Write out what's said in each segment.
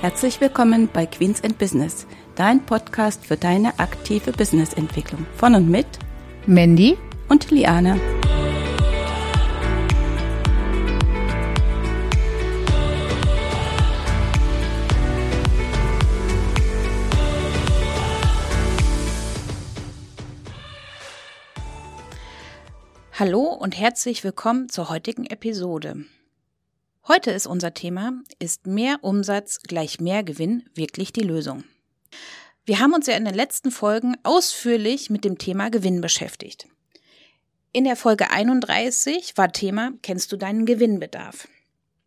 Herzlich willkommen bei Queens and Business, dein Podcast für deine aktive Businessentwicklung. Von und mit Mandy und Liane. Hallo und herzlich willkommen zur heutigen Episode. Heute ist unser Thema, ist mehr Umsatz gleich mehr Gewinn wirklich die Lösung? Wir haben uns ja in den letzten Folgen ausführlich mit dem Thema Gewinn beschäftigt. In der Folge 31 war Thema, kennst du deinen Gewinnbedarf?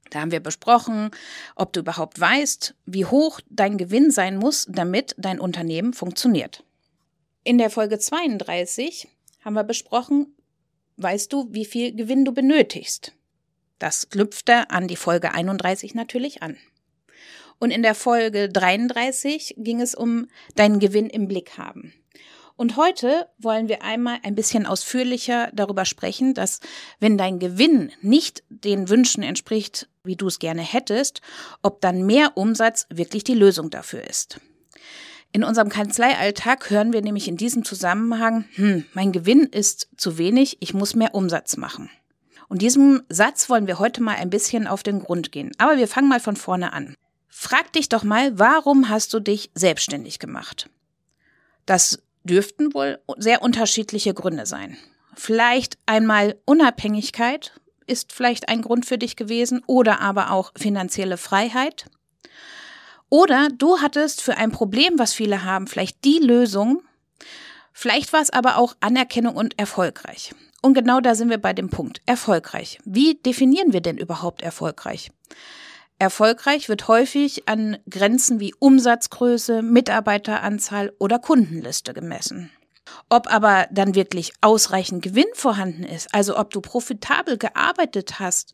Da haben wir besprochen, ob du überhaupt weißt, wie hoch dein Gewinn sein muss, damit dein Unternehmen funktioniert. In der Folge 32 haben wir besprochen, weißt du, wie viel Gewinn du benötigst? Das knüpfte an die Folge 31 natürlich an. Und in der Folge 33 ging es um deinen Gewinn im Blick haben. Und heute wollen wir einmal ein bisschen ausführlicher darüber sprechen, dass wenn dein Gewinn nicht den Wünschen entspricht, wie du es gerne hättest, ob dann mehr Umsatz wirklich die Lösung dafür ist. In unserem Kanzleialltag hören wir nämlich in diesem Zusammenhang, hm, mein Gewinn ist zu wenig, ich muss mehr Umsatz machen. Und diesem Satz wollen wir heute mal ein bisschen auf den Grund gehen. Aber wir fangen mal von vorne an. Frag dich doch mal, warum hast du dich selbstständig gemacht? Das dürften wohl sehr unterschiedliche Gründe sein. Vielleicht einmal Unabhängigkeit ist vielleicht ein Grund für dich gewesen oder aber auch finanzielle Freiheit. Oder du hattest für ein Problem, was viele haben, vielleicht die Lösung. Vielleicht war es aber auch Anerkennung und erfolgreich. Und genau da sind wir bei dem Punkt. Erfolgreich. Wie definieren wir denn überhaupt erfolgreich? Erfolgreich wird häufig an Grenzen wie Umsatzgröße, Mitarbeiteranzahl oder Kundenliste gemessen. Ob aber dann wirklich ausreichend Gewinn vorhanden ist, also ob du profitabel gearbeitet hast,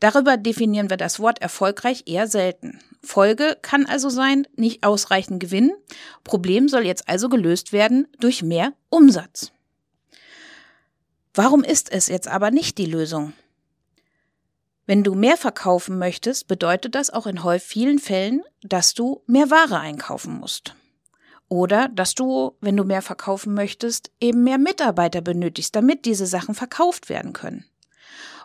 darüber definieren wir das Wort erfolgreich eher selten. Folge kann also sein, nicht ausreichend Gewinn. Problem soll jetzt also gelöst werden durch mehr Umsatz. Warum ist es jetzt aber nicht die Lösung? Wenn du mehr verkaufen möchtest, bedeutet das auch in vielen Fällen, dass du mehr Ware einkaufen musst. Oder dass du, wenn du mehr verkaufen möchtest, eben mehr Mitarbeiter benötigst, damit diese Sachen verkauft werden können.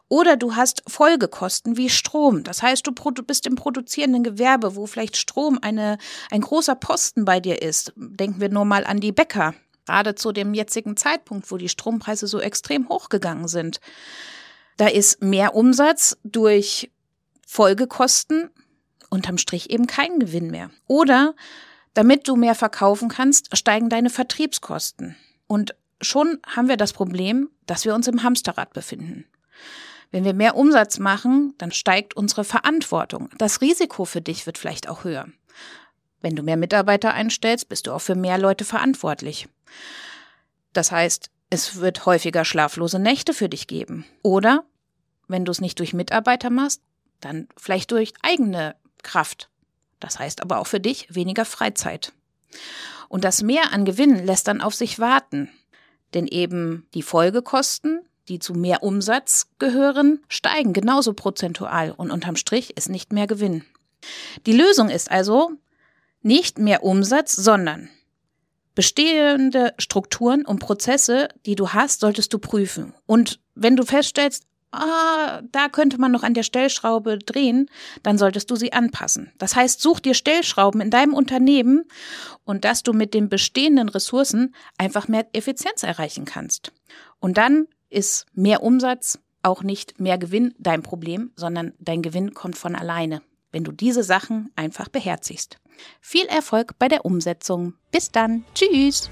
Oder du hast Folgekosten wie Strom. Das heißt, du bist im produzierenden Gewerbe, wo vielleicht Strom eine, ein großer Posten bei dir ist. Denken wir nur mal an die Bäcker gerade zu dem jetzigen Zeitpunkt, wo die Strompreise so extrem hochgegangen sind. Da ist mehr Umsatz durch Folgekosten unterm Strich eben kein Gewinn mehr. Oder damit du mehr verkaufen kannst, steigen deine Vertriebskosten. Und schon haben wir das Problem, dass wir uns im Hamsterrad befinden. Wenn wir mehr Umsatz machen, dann steigt unsere Verantwortung. Das Risiko für dich wird vielleicht auch höher. Wenn du mehr Mitarbeiter einstellst, bist du auch für mehr Leute verantwortlich. Das heißt, es wird häufiger schlaflose Nächte für dich geben. Oder, wenn du es nicht durch Mitarbeiter machst, dann vielleicht durch eigene Kraft. Das heißt aber auch für dich weniger Freizeit. Und das Mehr an Gewinn lässt dann auf sich warten. Denn eben die Folgekosten, die zu mehr Umsatz gehören, steigen genauso prozentual und unterm Strich ist nicht mehr Gewinn. Die Lösung ist also nicht mehr Umsatz, sondern bestehende Strukturen und Prozesse, die du hast, solltest du prüfen. Und wenn du feststellst, ah, da könnte man noch an der Stellschraube drehen, dann solltest du sie anpassen. Das heißt, such dir Stellschrauben in deinem Unternehmen und dass du mit den bestehenden Ressourcen einfach mehr Effizienz erreichen kannst. Und dann ist mehr Umsatz auch nicht mehr Gewinn dein Problem, sondern dein Gewinn kommt von alleine, wenn du diese Sachen einfach beherzigst. Viel Erfolg bei der Umsetzung. Bis dann. Tschüss.